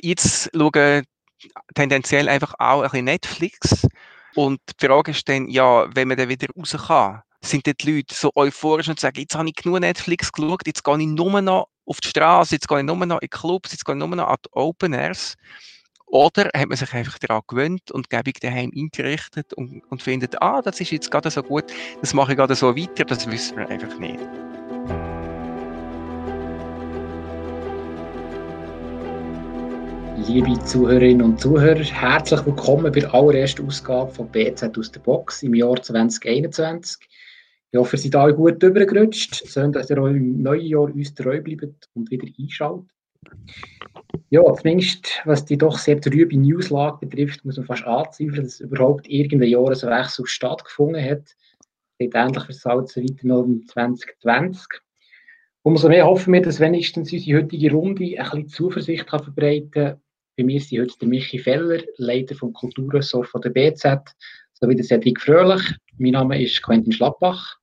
Jetzt schauen tendenziell einfach auch ein bisschen Netflix. Und die Frage ist dann, ja, wenn man dann wieder raus kann, sind die Leute so euphorisch und sagen, jetzt habe ich genug Netflix geschaut, jetzt gehe ich nur noch auf die Straße, jetzt gehe ich nur noch in Clubs, jetzt gehe ich nur noch an die Open Airs. Oder hat man sich einfach daran gewöhnt und gäbig daheim eingerichtet und, und findet, ah, das ist jetzt gerade so gut, das mache ich gerade so weiter, das wissen wir einfach nicht. Liebe Zuhörerinnen und Zuhörer, herzlich willkommen bei der allerersten Ausgabe von BZ aus der Box im Jahr 2021. Ich hoffe, ihr seid alle gut übergerutscht, sondern dass ihr auch im neuen Jahr uns treu bleibt und wieder einschaltet. Ja, zumindest was die doch sehr trübe Newslage betrifft, muss man fast anzweifeln, dass überhaupt irgendein Jahreswechsel stattgefunden hat. Geht ähnlich versalzen weiter noch im 2020. Umso mehr hoffen wir, dass wenigstens unsere heutige Runde ein bisschen Zuversicht kann verbreiten kann. Bei mir sind heute der Michi Feller, Leiter vom Kulturressort von der BZ, sowie der Cedric Fröhlich. Mein Name ist Quentin Schlappbach.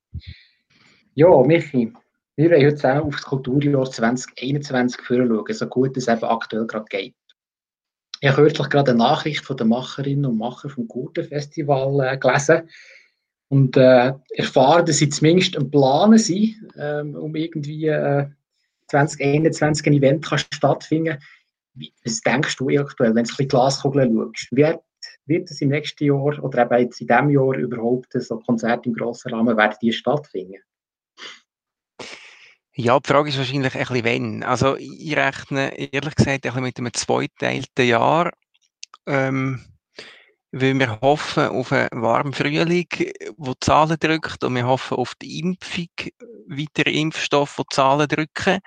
Ja, Michi, wir wollen heute zusammen auf das Kulturjahr 2021 schauen, so gut es eben aktuell gerade geht. Ich habe kürzlich gerade eine Nachricht von den Macherinnen und Machern vom Gurtenfestival äh, gelesen und äh, erfahren, dass sie zumindest ein Planen sind, ähm, um irgendwie äh, 2021 ein Event kann stattfinden. Was denkst du aktuell, wenn du ein bisschen Glaskugeln schaust? Wird, wird es im nächsten Jahr oder eben jetzt in diesem Jahr überhaupt so Konzerte im grossen Rahmen werden die stattfinden? Ja, die Frage ist wahrscheinlich ein bisschen wenn. Also ich rechne ehrlich gesagt ein mit einem zweiteilten Jahr, ähm, weil wir hoffen auf einen warmen Frühling, wo die Zahlen drückt und wir hoffen auf die Impfung, weitere Impfstoffe, die Zahlen drücken.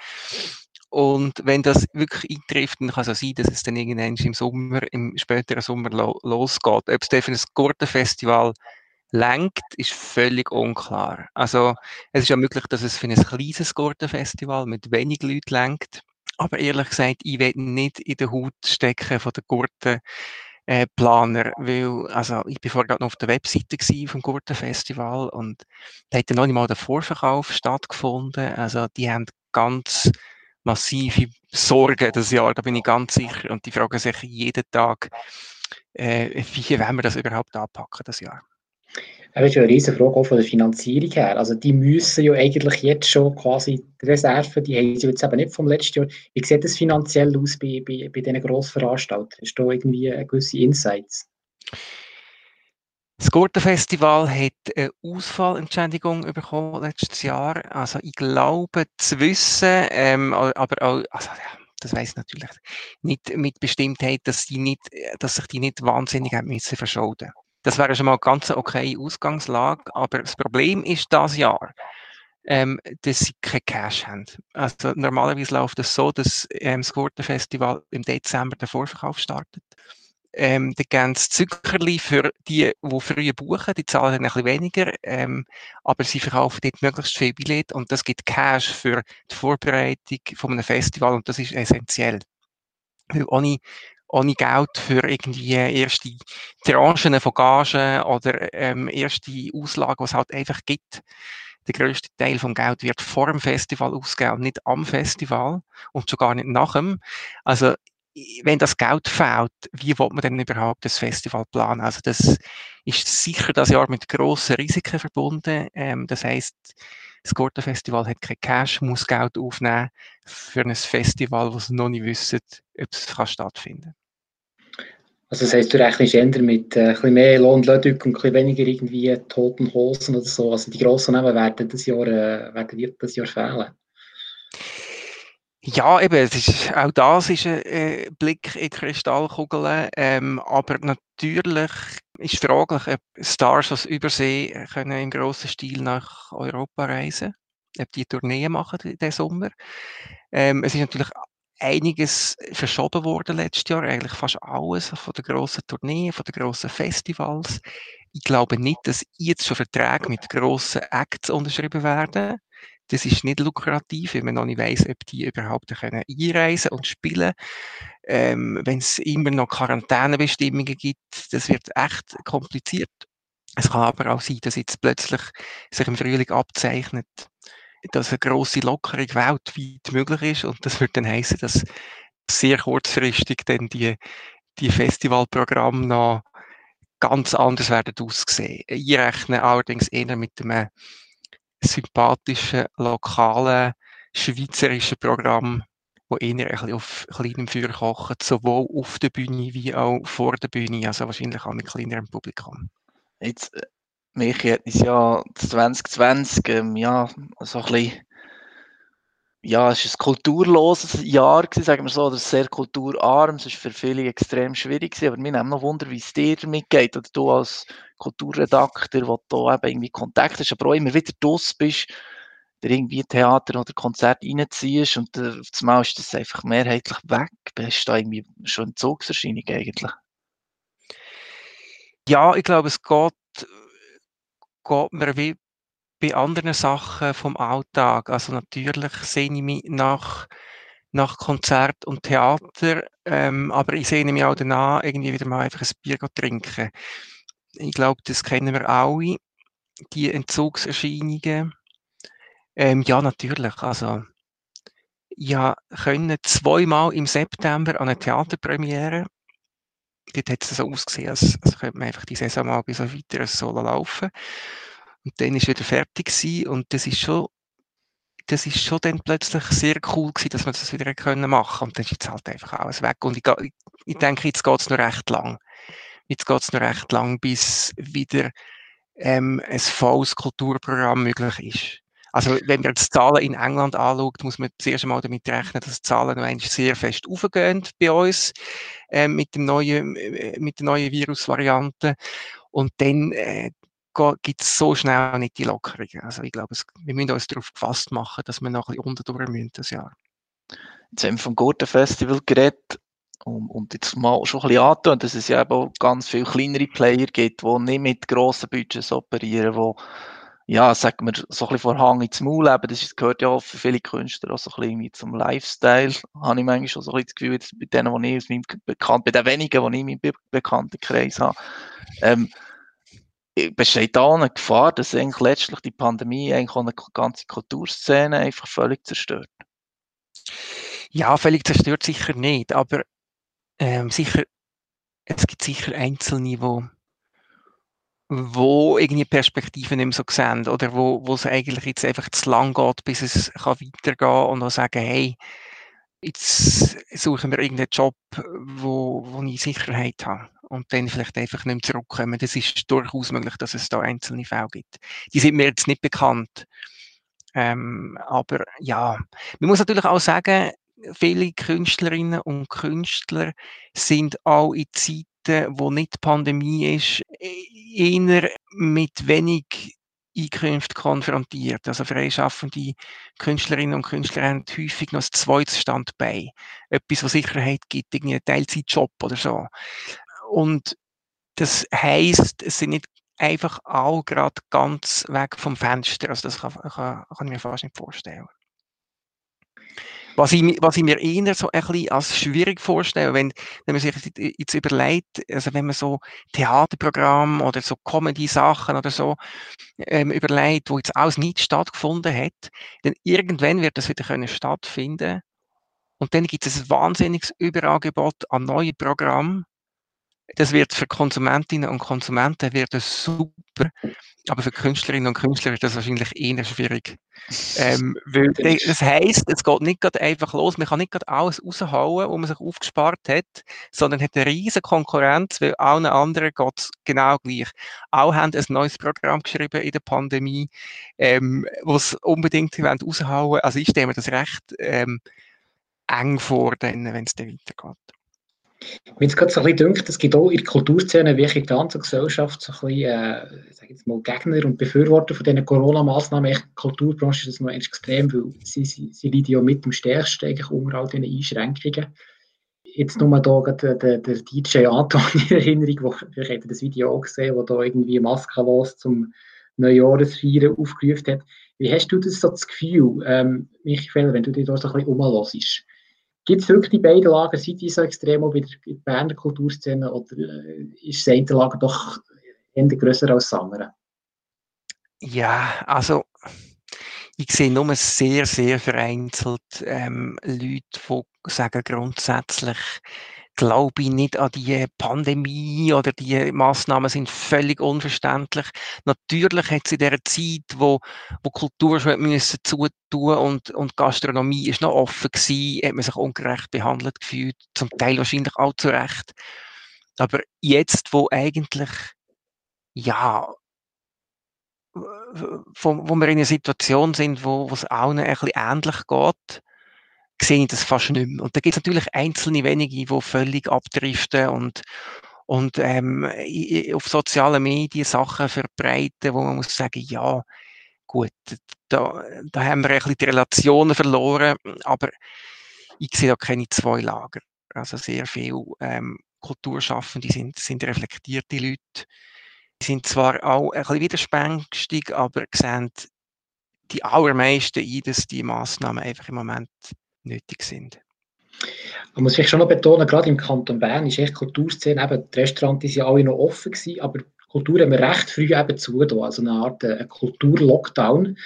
Und wenn das wirklich eintrifft, dann kann es auch sein, dass es dann irgendwann im Sommer, im späteren Sommer lo losgeht. Ob es dann für ein Gurtenfestival lenkt, ist völlig unklar. Also, es ist ja möglich, dass es für ein kleines Gurtenfestival mit wenig Leuten lenkt. Aber ehrlich gesagt, ich will nicht in der Haut stecken von der Gurten. Äh, Planer, weil, also, ich bin vorher gerade noch auf der Webseite vom Gurtenfestival und da hat noch nicht mal der Vorverkauf stattgefunden. Also, die haben ganz massive Sorgen das Jahr, da bin ich ganz sicher. Und die fragen sich jeden Tag, äh, wie wollen wir das überhaupt anpacken, das Jahr? Das ist ja eine riesige Frage auch von der Finanzierung her. Also die müssen ja eigentlich jetzt schon quasi die Reserven, die haben sie jetzt eben nicht vom letzten Jahr. Wie sieht das finanziell aus bei, bei, bei diesen Grossveranstaltern? Du da irgendwie gewisse Insights? Das Gurtenfestival hat eine Ausfallentschädigung bekommen letztes Jahr. Also ich glaube zu wissen, ähm, aber auch, also, ja, das weiß ich natürlich nicht mit Bestimmtheit, dass, die nicht, dass sich die nicht wahnsinnig haben müssen verschulden das wäre schon mal eine ganz okay Ausgangslage. Aber das Problem ist das Jahr, ähm, dass sie kein Cash haben. Also normalerweise läuft es so, dass ähm, das Gurtenfestival im Dezember den Vorverkauf startet. Ähm, da geben es Zuckerli für die, die früher buchen, die zahlen ein bisschen weniger, ähm, aber sie verkaufen dort möglichst viel Billett und das gibt Cash für die Vorbereitung von einem Festival und das ist essentiell. Weil ohne, ohne Geld für irgendwie erste Tranchen von Gagen oder ähm, erste Auslagen, die es halt einfach gibt. Der größte Teil vom Geld wird vor dem Festival ausgegeben, nicht am Festival und schon gar nicht nach dem. Also wenn das Geld fehlt, wie will man denn überhaupt das Festival planen? Also das ist sicher das Jahr mit grossen Risiken verbunden. Ähm, das heißt, das Gurtenfestival hat kein Cash, muss Geld aufnehmen für ein Festival, sie noch nicht wissen, ob es kann stattfinden Also das heisst, du rechnest eher mit äh, ein bisschen mehr Lohn und und ein bisschen weniger irgendwie toten Hosen oder so. Also die grossen Namen werden das Jahr, äh, werden das Jahr fehlen. Ja, eben, es ist, auch das ist ein äh, Blick in die Kristallkugel. Ähm, aber natürlich ist fraglich, ob Stars aus Übersee können im grossen Stil nach Europa reisen ob die Tourneen machen diesen Sommer. Ähm, es ist natürlich einiges verschoben worden letztes Jahr, eigentlich fast alles von den grossen Tourneen, von den grossen Festivals. Ich glaube nicht, dass jetzt schon Verträge mit grossen Acts unterschrieben werden. Das ist nicht lukrativ, wenn man noch nicht weiß, ob die überhaupt können einreisen und spielen. Ähm, wenn es immer noch Quarantänebestimmungen gibt, das wird echt kompliziert. Es kann aber auch sein, dass jetzt plötzlich sich im Frühling abzeichnet, dass eine grosse Lockerung weltweit möglich ist und das würde dann heißen, dass sehr kurzfristig dann die, die Festivalprogramme noch ganz anders werden aussehen. Ich rechne allerdings eher mit einem sympathischen, lokalen, schweizerischen Programm, wo eher ein bisschen auf kleinem Feuer kocht, sowohl auf der Bühne wie auch vor der Bühne, also wahrscheinlich auch mit kleinerem Publikum. Jetzt, äh, Michi hat uns ja 2020 ähm, ja, so ein bisschen ja, es war ein kulturloses Jahr, gewesen, sagen wir so, oder sehr kulturarm. Es war für viele extrem schwierig, gewesen, aber wir haben noch Wunder, wie es dir damit geht, oder du als Kulturredakteur, wo du eben irgendwie Kontakt hast, aber auch immer wieder draus bist, der irgendwie Theater oder Konzert reinziehst und äh, auf einmal ist das einfach mehrheitlich weg. Hast du da irgendwie schon eine Zugserscheinung eigentlich? Ja, ich glaube, es geht, geht mir wie bei anderen Sachen vom Alltag. Also natürlich sehne ich mich nach, nach Konzert und Theater, ähm, aber ich sehne mich auch danach, irgendwie wieder mal einfach ein Bier trinken. Ich glaube, das kennen wir alle, die Entzugserscheinungen. Ähm, ja, natürlich. Also, ja, können zweimal im September an eine Theaterpremiere. Dort hat es so ausgesehen, als, als könnte man einfach die Saison mal bis auf weiteres Solo laufen. Und dann ist wieder fertig gewesen und das ist schon, das ist schon dann plötzlich sehr cool gewesen, dass wir das wieder können machen und dann ist jetzt halt einfach alles weg und ich, ich, ich denke, jetzt geht es noch recht lang. Jetzt geht es noch recht lang, bis wieder ähm, ein volles Kulturprogramm möglich ist. Also wenn man die Zahlen in England anschaut, muss man zuerst einmal damit rechnen, dass die Zahlen noch sehr fest aufgehen bei uns äh, mit, dem neuen, äh, mit der neuen Virusvariante. Und dann äh, gibt es so schnell nicht die Lockerungen. Also ich glaube, es, wir müssen uns darauf gefasst machen, dass wir noch ein bisschen unterdurch müssen das Jahr. Jetzt haben wir vom Gurten-Festival geredet und, und, jetzt mal schon ein bisschen angetan, dass es ja eben auch ganz viele kleinere Player gibt, die nicht mit grossen Budgets operieren, die ja, sagen wir, so ein bisschen vor Hang ins Maul leben, das gehört ja auch für viele Künstler auch so ein bisschen zum Lifestyle, habe ich manchmal schon so ein bisschen das Gefühl, bei denen, die ich aus meinem Bekannten, bei den wenigen, die ich in meinem Bekanntenkreis habe, ähm, besteht da eine Gefahr, dass eigentlich letztlich die Pandemie eigentlich eine ganze Kulturszene einfach völlig zerstört? Ja, völlig zerstört sicher nicht, aber ähm, sicher, es gibt sicher Einzelne, wo, wo irgendwie Perspektiven nicht mehr so sehen oder wo, wo es eigentlich jetzt einfach zu lang geht, bis es kann weitergehen und auch sagen, hey, jetzt suchen wir irgendeinen Job, wo, wo ich Sicherheit habe und dann vielleicht einfach nicht mehr zurückkommen. Das ist durchaus möglich, dass es da einzelne Fälle gibt. Die sind mir jetzt nicht bekannt. Ähm, aber ja, man muss natürlich auch sagen, viele Künstlerinnen und Künstler sind auch in Zeiten, wo nicht Pandemie ist, eher mit wenig Einkünfte konfrontiert. Also freischaffende Künstlerinnen und Künstler haben häufig noch ein zweites Standbein. Etwas, was Sicherheit gibt, irgendwie einen Teilzeitjob oder so. Und das heisst, es sind nicht einfach alle gerade ganz weg vom Fenster. Also das kann, kann, kann ich mir fast nicht vorstellen. Was ich, was ich mir eher so ein bisschen als schwierig vorstelle, wenn, wenn man sich jetzt überlegt, also wenn man so Theaterprogramm oder so Comedy-Sachen oder so ähm, überlegt, wo jetzt alles nicht stattgefunden hat, dann irgendwann wird das wieder können stattfinden und dann gibt es ein wahnsinniges Überangebot an neuen Programmen das wird für Konsumentinnen und Konsumenten wird das super, aber für Künstlerinnen und Künstler ist das wahrscheinlich eher schwierig. Ähm, weil das heisst, es geht nicht gerade einfach los, man kann nicht gerade alles raushauen, wo man sich aufgespart hat, sondern hat eine riesige Konkurrenz, weil allen anderen geht es genau gleich. Auch haben ein neues Programm geschrieben in der Pandemie, ähm, was unbedingt raushauen wollen. Also ich stelle mir das recht ähm, eng vor, wenn es dann weitergeht. Mir jetzt gerade so ein bisschen gedacht, es gibt auch in der Kulturszene, wie in der ganzen Gesellschaft, so ein bisschen, äh, sag jetzt mal, Gegner und Befürworter von diesen Corona-Massnahmen. Der Kulturbranche ist das noch extrem, weil sie, sie, sie leiden ja mit dem stärksten eigentlich unter all diesen Einschränkungen. Jetzt nur da der, der, der DJ Anton in Erinnerung, wo, vielleicht habt das Video auch gesehen, wo da irgendwie maskenlos zum Neujahresfeiern aufgerufen hat. Wie hast du das so das Gefühl, ähm, Michael, wenn du dich da so ein bisschen umhörst? Gibt es die beiden Lager, sind die so extrem auch bei der Berner Kulturszene oder äh, ist das eine Lager doch eher grösser als das andere? Ja, also ich sehe nur sehr, sehr vereinzelt ähm, Leute, die sagen grundsätzlich, glaube ich nicht an die Pandemie oder die Maßnahmen sind völlig unverständlich. Natürlich hat es in der Zeit, wo, wo Kultur schon müssen zutun und, und Gastronomie ist noch offen gewesen, hat man sich ungerecht behandelt gefühlt, zum Teil wahrscheinlich auch zu Recht. Aber jetzt, wo eigentlich, ja, wo, wo wir in einer Situation sind, wo, wo es allen ein bisschen ähnlich geht, sehe ich das fast nicht mehr. Und da gibt es natürlich einzelne wenige, die völlig abdriften und, und ähm, auf sozialen Medien Sachen verbreiten, wo man muss sagen, ja, gut, da, da haben wir ein bisschen die Relationen verloren, aber ich sehe da keine zwei Lager. Also sehr viel ähm, Kulturschaffende sind, sind reflektierte Leute. Die sind zwar auch ein bisschen widerspenstig, aber sehen die allermeisten ein, dass die Massnahmen einfach im Moment nötig sind. Man muss vielleicht schon noch betonen, gerade im Kanton Bern ist echt Kulturszene, eben, die Restaurants sind ja alle noch offen gewesen, aber Kultur haben wir recht früh eben zu, also eine Art äh, Kultur-Lockdown.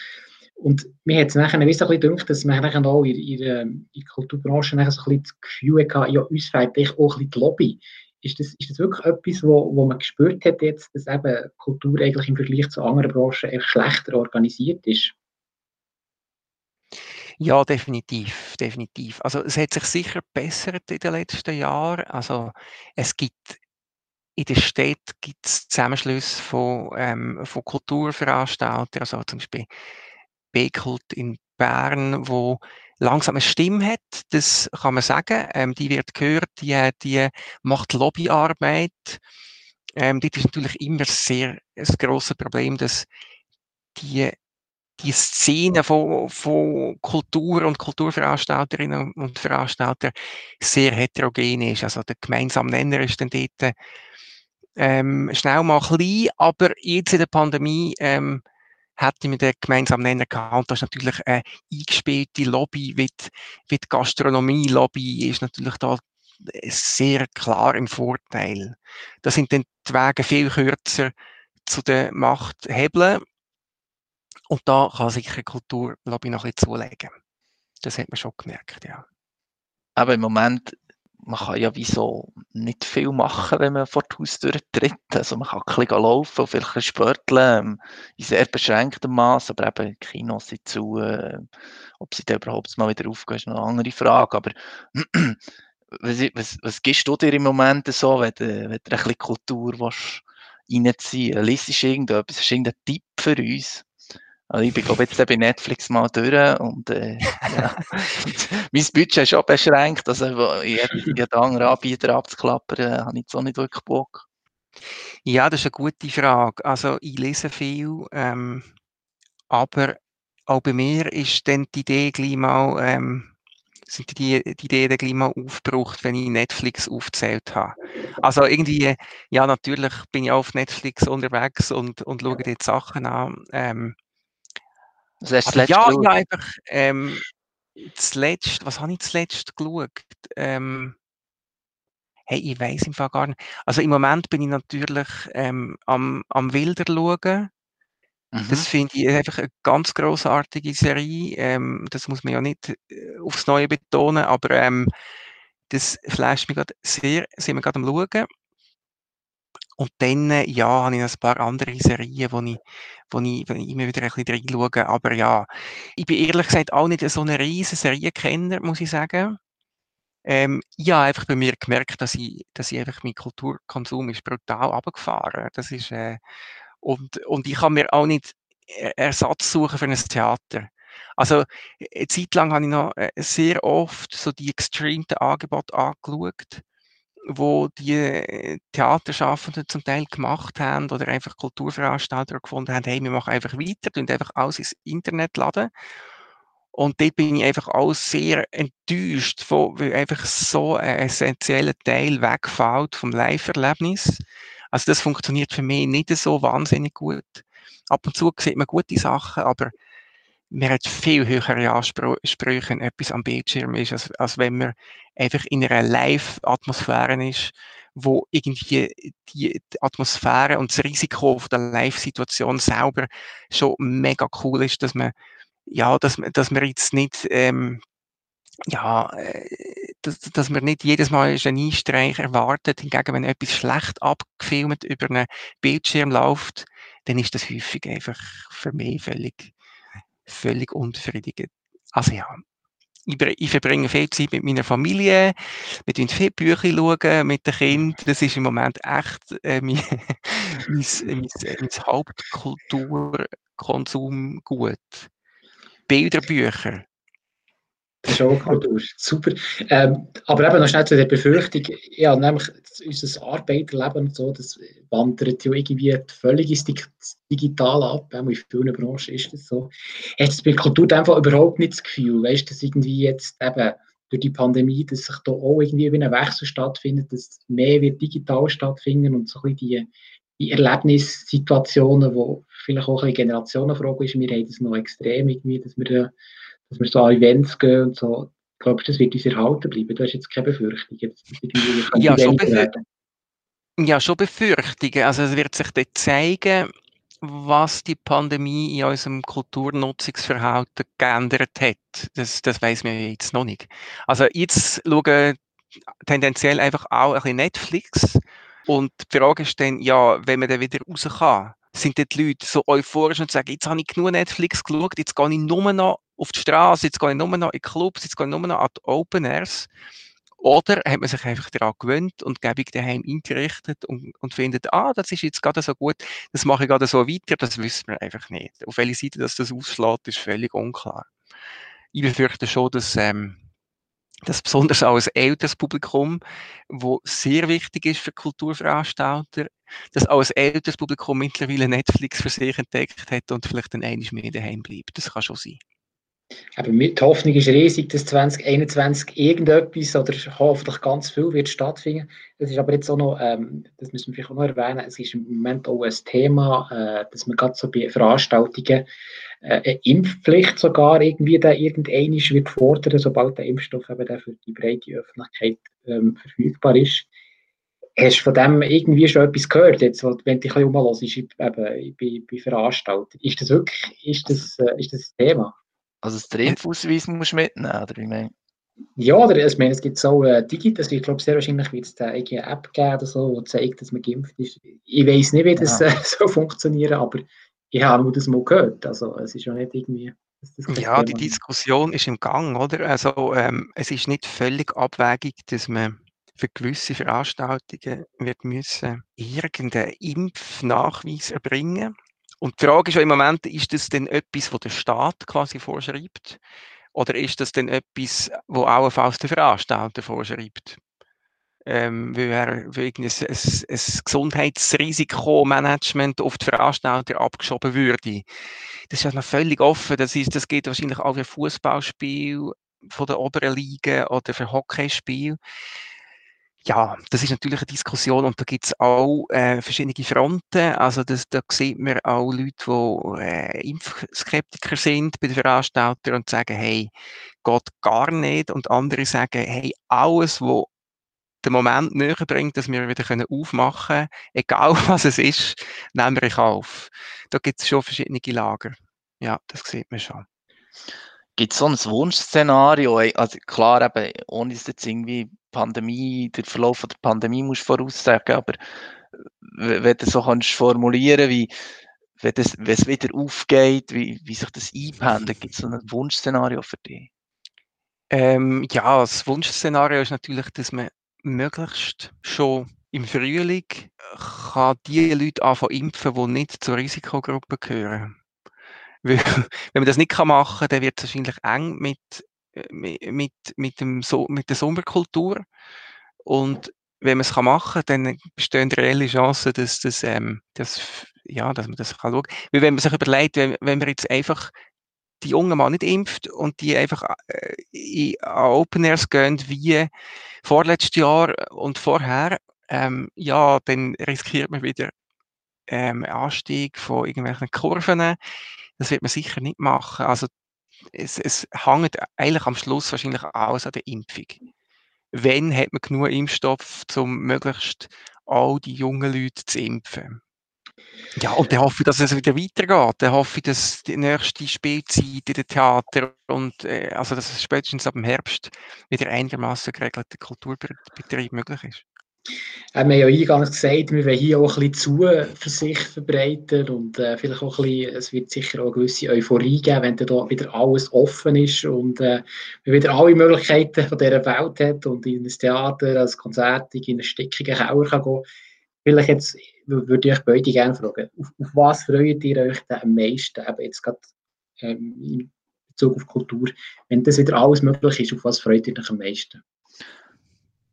Und mir hat es nachher ein bisschen gedacht, dass man nachher auch in, in, in der Kulturbranche nachher so ein bisschen das Gefühl hatte, ja, uns fehlt auch ein bisschen die Lobby. Ist das, ist das wirklich etwas, wo, wo man gespürt hat jetzt, dass eben Kultur eigentlich im Vergleich zu anderen Branchen schlechter organisiert ist? Ja, definitiv, definitiv. Also es hat sich sicher bessert in den letzten Jahren. Also es gibt in der Stadt gibt es Zusammenschlüsse von, ähm, von Kulturveranstaltern, also zum Beispiel Bekult in Bern, wo langsam eine Stimme hat, das kann man sagen. Ähm, die wird gehört, die, die macht Lobbyarbeit. Ähm, das ist natürlich immer sehr ein grosses Problem, dass die die Szene von, von Kultur und Kulturveranstalterinnen und Veranstalter sehr heterogen ist. Also der gemeinsame Nenner ist dann dort ähm, schnell mal klein, aber jetzt in der Pandemie ähm, hätte man den gemeinsamen Nenner gehabt. Das ist natürlich eine eingespielte Lobby, wie die, wie die Gastronomie-Lobby ist natürlich da sehr klar im Vorteil. Da sind dann die Wege viel kürzer zu den Machthebeln und da kann sich die Kultur, ich, noch ein bisschen zulegen. Das hat man schon gemerkt, ja. Aber im Moment, man kann ja wieso nicht viel machen, wenn man vor die Haustür tritt. Also man kann ein bisschen laufen, vielleicht ein spörteln, ähm, in sehr beschränktem Maß, aber eben Kinos sind zu, äh, ob sie da überhaupt mal wieder aufgehen, ist noch eine andere Frage. Aber was, was, was gibst du dir im Moment so, wenn du, wenn du ein bisschen Kultur reinziehen willst? Liest du irgendetwas? Hast du irgendeinen Tipp für uns? Also ich bin glaube jetzt bei Netflix mal durch und äh, ja. mein Budget ist auch beschränkt, also jeden, jeden anderen Anbieter abzuklappern, äh, habe ich jetzt auch nicht wirklich Bock. Ja, das ist eine gute Frage. Also ich lese viel, ähm, aber auch bei mir ist dann die Idee gleich mal, ähm, sind die, die Ideen dann gleich mal aufgebraucht, wenn ich Netflix aufgezählt habe. Also irgendwie, ja natürlich bin ich auch auf Netflix unterwegs und, und schaue dort Sachen an. Ähm, das aber ja, ja, einfach, ähm, zuletzt, was habe ich zuletzt geschaut? Ähm, hey, ich weiß im Fall gar nicht. Also im Moment bin ich natürlich ähm, am, am Wilder schauen. Mhm. Das finde ich einfach eine ganz großartige Serie. Ähm, das muss man ja nicht äh, aufs Neue betonen, aber ähm, das flasht mich gerade sehr, sind wir gerade am Schauen. Und dann, äh, ja, habe ich noch ein paar andere Serien, wo ich, wo ich, wo ich immer wieder ein bisschen reinschaue. Aber ja, ich bin ehrlich gesagt auch nicht so ein riesen Serienkenner, muss ich sagen. Ähm, ich habe einfach bei mir gemerkt, dass ich, dass ich einfach mein Kulturkonsum ist brutal runtergefahren. Das ist, äh, und, und ich kann mir auch nicht Ersatz suchen für ein Theater. Also, eine Zeit lang habe ich noch äh, sehr oft so die gestreamten Angebote angeschaut wo die äh, Theaterschaffenden zum Teil gemacht haben oder einfach Kulturveranstalter gefunden haben, hey, wir machen einfach weiter, und einfach alles ins Internet laden. Und dort bin ich einfach auch sehr enttäuscht, weil einfach so ein essentieller Teil wegfällt vom Live-Erlebnis. Also das funktioniert für mich nicht so wahnsinnig gut. Ab und zu sieht man gute Sachen, aber man hat viel höhere Ansprüche, wenn etwas am Bildschirm ist, als, als wenn man einfach in einer Live-Atmosphäre ist, wo irgendwie die, Atmosphäre und das Risiko von der Live-Situation selber schon mega cool ist, dass man ja, dass, dass wir jetzt nicht, ähm, ja, äh, dass, dass wir nicht jedes Mal einen Geniestreich erwartet. Hingegen, wenn etwas schlecht abgefilmt über einen Bildschirm läuft, dann ist das häufig einfach für mich völlig, völlig unbefriedigend. Also ja, ich, verbringe viel Zeit mit meiner Familie, wir schauen viele Bücher schauen, mit den Kindern. Das ist im Moment echt äh, mein, mein, mein, mein Hauptkulturkonsumgut. Bilderbücher. Showkultur, super. Ähm, aber eben noch schnell zu der Befürchtung, ja, nämlich unser Arbeiterleben und so, das wandert ja irgendwie völlig ins Digital ab, auch in vielen Branchen ist das so. Hast du bei Kultur einfach überhaupt nicht das Gefühl, weißt, dass irgendwie jetzt eben durch die Pandemie, dass sich da auch irgendwie ein Wechsel stattfindet, dass mehr wird digital stattfinden und so ein bisschen die, die Erlebnissituationen, wo vielleicht auch eine Generationenfrage ist, wir haben das noch extrem irgendwie, dass wir dass wir so an Events gehen und so. Glaubst du, das wird uns erhalten bleiben? Du hast jetzt keine Befürchtung. Jetzt ja, schon Befürchtungen. Ja, schon Befürchtungen. Also es wird sich dann zeigen, was die Pandemie in unserem Kulturnutzungsverhalten geändert hat. Das, das weiß man jetzt noch nicht. Also jetzt schauen tendenziell einfach auch ein bisschen Netflix. Und die Frage ist dann, ja, wenn man dann wieder raus kann, sind die Leute so euphorisch und sagen, jetzt habe ich genug Netflix geschaut, jetzt gehe ich nur noch auf die Straße, jetzt gehe ich nur noch in Clubs, jetzt gehe ich nur noch an die Open Airs. Oder hat man sich einfach daran gewöhnt und gäbig daheim eingerichtet und, und findet, ah, das ist jetzt gerade so gut, das mache ich gerade so weiter, das wissen wir einfach nicht. Auf welche Seite dass das ausschlägt, ist völlig unklar. Ich befürchte schon, dass, ähm, dass besonders auch ein älteres Publikum, wo sehr wichtig ist für Kulturveranstalter, dass auch ein älteres Publikum mittlerweile Netflix für sich entdeckt hat und vielleicht dann einiges mehr daheim bleibt. Das kann schon sein. Aber die Hoffnung ist riesig, dass 2021 irgendetwas oder hoffentlich ganz viel wird stattfinden. Das ist aber jetzt auch noch, ähm, das müssen wir vielleicht auch noch erwähnen, es ist im Moment auch ein Thema, äh, dass man gerade so bei Veranstaltungen äh, eine Impfpflicht sogar irgendwie da irgendeinisch wird fordern, sobald der Impfstoff eben für die breite Öffentlichkeit ähm, verfügbar ist. Hast du von dem irgendwie schon etwas gehört, jetzt, wenn du dich umhörst, eben, bei, bei Veranstaltungen? Ist das wirklich ist das, äh, ist das Thema? Also das Impfausweis musst du mitnehmen, oder wie meinst ja, oder ich meine, es gibt so äh, digital, ich glaube, sehr wahrscheinlich wird es da eine App geben oder so, die zeigt, dass man geimpft ist. Ich weiß nicht, wie das ja. äh, so funktioniert, aber ich habe nur das mal gehört. Also es ist ja nicht irgendwie. ja, Thema die Diskussion ist im Gang, oder? Also ähm, es ist nicht völlig abwegig, dass man für gewisse Veranstaltungen wird müssen irgendeinen Impfnachweis erbringen. Und die Frage ist ja im Moment, ist das denn etwas, was der Staat quasi vorschreibt? Oder ist das denn etwas, wo auch allenfalls der Veranstalter vorschreibt? Ähm, weil er wegen ein, ein, ein Gesundheitsrisikomanagement auf die Veranstalter abgeschoben würde. Das ist ja noch völlig offen. Das, ist, das geht wahrscheinlich auch für Fußballspiel von der oberen Liga oder für Hockeyspiel ja, das ist natürlich eine Diskussion und da gibt es auch äh, verschiedene Fronten. Also das, da sieht man auch Leute, die äh, Impfskeptiker sind bei den Veranstaltern und sagen, hey, geht gar nicht. Und andere sagen, hey, alles, was den Moment näher bringt, dass wir wieder können aufmachen können, egal was es ist, nehmen wir in Kauf. Da gibt es schon verschiedene Lager. Ja, das sieht man schon. Gibt es so ein Wunschszenario? Also klar, eben, ohne es jetzt irgendwie Pandemie, den Verlauf der Pandemie musst voraussagen, aber wenn du so kannst formulieren, wie wenn, das, wenn es wieder aufgeht, wie, wie sich das einpendelt, gibt es so ein Wunschszenario für dich? Ähm, ja, das Wunschszenario ist natürlich, dass man möglichst schon im Frühling kann die Leute anfangen impfen, die nicht zur Risikogruppe gehören. Weil, wenn man das nicht machen kann, dann wird es wahrscheinlich eng mit mit, mit, dem so mit der Sommerkultur. Und wenn man es machen kann, dann bestehen reelle Chancen, dass, das, ähm, dass, ja, dass man das kann schauen kann. Weil wenn man sich überlegt, wenn, wenn man jetzt einfach die jungen Mann nicht impft und die einfach äh, in Open Airs gehen wie vorletztes Jahr und vorher, ähm, ja, dann riskiert man wieder ähm, Anstieg von irgendwelchen Kurven. Das wird man sicher nicht machen. Also es, es hängt eigentlich am Schluss wahrscheinlich alles an der Impfung. Wenn hat man genug Impfstoff, um möglichst all die jungen Leute zu impfen? Ja, und dann hoffe ich, dass es wieder weitergeht. Dann hoffe ich, dass die nächste Spielzeit in den Theater und äh, also dass es spätestens ab dem Herbst wieder einigermaßen geregelter Kulturbetrieb möglich ist. Äh, wir haben ja eingangs gesagt, wir wollen hier auch ein bisschen Zuversicht verbreiten und äh, vielleicht auch ein bisschen, es wird sicher auch eine gewisse Euphorie geben, wenn da wieder alles offen ist und äh, man wieder alle Möglichkeiten von dieser Welt hat und in ein Theater, als Konzert, in einen stickigen Keller kann gehen. Vielleicht jetzt würde ich euch beide gerne fragen, auf, auf was freut ihr euch denn am meisten, eben jetzt gerade ähm, in Bezug auf Kultur, wenn das wieder alles möglich ist, auf was freut ihr euch am meisten?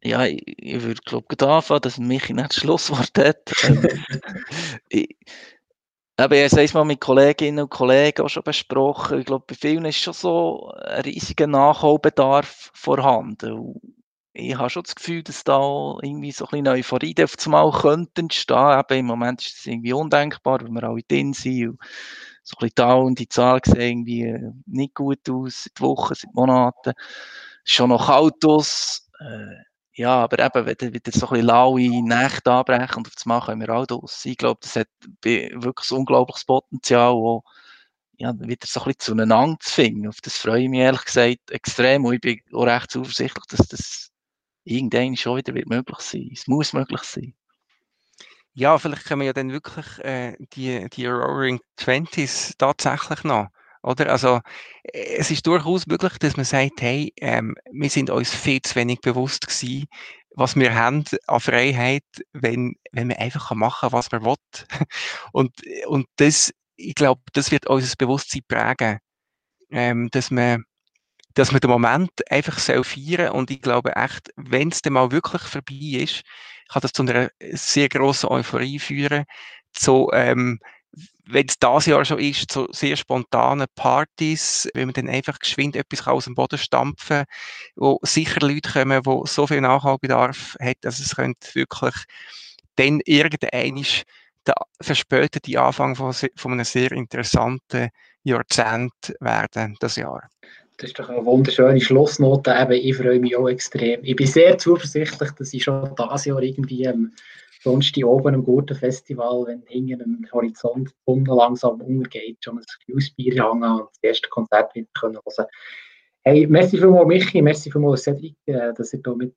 Ja, ich, ich würde glaube ich anfangen, dass Michi nicht das Schlusswort hat. ähm, ich, aber ich habe es mal mit Kolleginnen und Kollegen auch schon besprochen. Ich glaube, bei vielen ist schon so ein riesiger Nachholbedarf vorhanden. Und ich habe schon das Gefühl, dass da irgendwie so ein bisschen Euphorie auf einmal könnte entstehen. Eben Im Moment ist das irgendwie undenkbar, weil wir alle drin sind. Und so ein bisschen da und die Zahlen sehen irgendwie äh, nicht gut aus, seit Wochen, seit Monaten. Es ist schon noch kalt aus. Äh, ja, aber eben, wenn wieder so ein laue Nächte anbrechen und auf das können wir auch draus. Ich glaube, das hat wirklich ein unglaubliches Potenzial, wo, ja, wieder so ein bisschen zueinander zu finden. Auf das freue ich mich ehrlich gesagt extrem und ich bin auch recht zuversichtlich, dass das irgendwann schon wieder wird möglich sein. Es muss möglich sein. Ja, vielleicht können wir ja dann wirklich äh, die, die Roaring Twenties tatsächlich noch oder? Also, es ist durchaus möglich, dass man sagt, hey, ähm, wir sind uns viel zu wenig bewusst gewesen, was wir haben an Freiheit, wenn, wenn wir einfach machen was wir wollen. Und, und das, ich glaube, das wird unser Bewusstsein prägen, ähm, dass man dass man den Moment einfach feiern soll und ich glaube echt, wenn es dann mal wirklich vorbei ist, kann das zu einer sehr grossen Euphorie führen, zu ähm, wenn es das Jahr schon ist, so sehr spontane Partys, wenn man dann einfach geschwind etwas aus dem Boden stampfen wo sicher Leute kommen, die so viel Nachholbedarf haben, dass es könnte wirklich dann irgendein der verspätete Anfang von, von einem sehr interessanten Jahrzehnt werden, das Jahr. Das ist doch eine wunderschöne Schlussnote. Eben, ich freue mich auch extrem. Ich bin sehr zuversichtlich, dass ich schon das Jahr irgendwie ähm, sonst die oben am Gurtenfestival, wenn hinten am Horizont Sonne langsam untergeht, schon ein Genussbier hängen und das erste Konzert wieder können hören. Hey, merci vielmals Michi, merci vielmals Cedric, äh, dass ihr hier mit,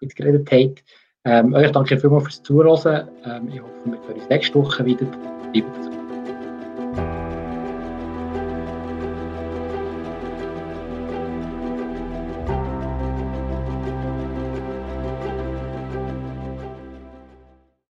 mitgeredet habt. Ähm, euch danke vielmals fürs Zuhören. Ähm, ich hoffe, wir hören uns nächste Woche wieder. Bleibt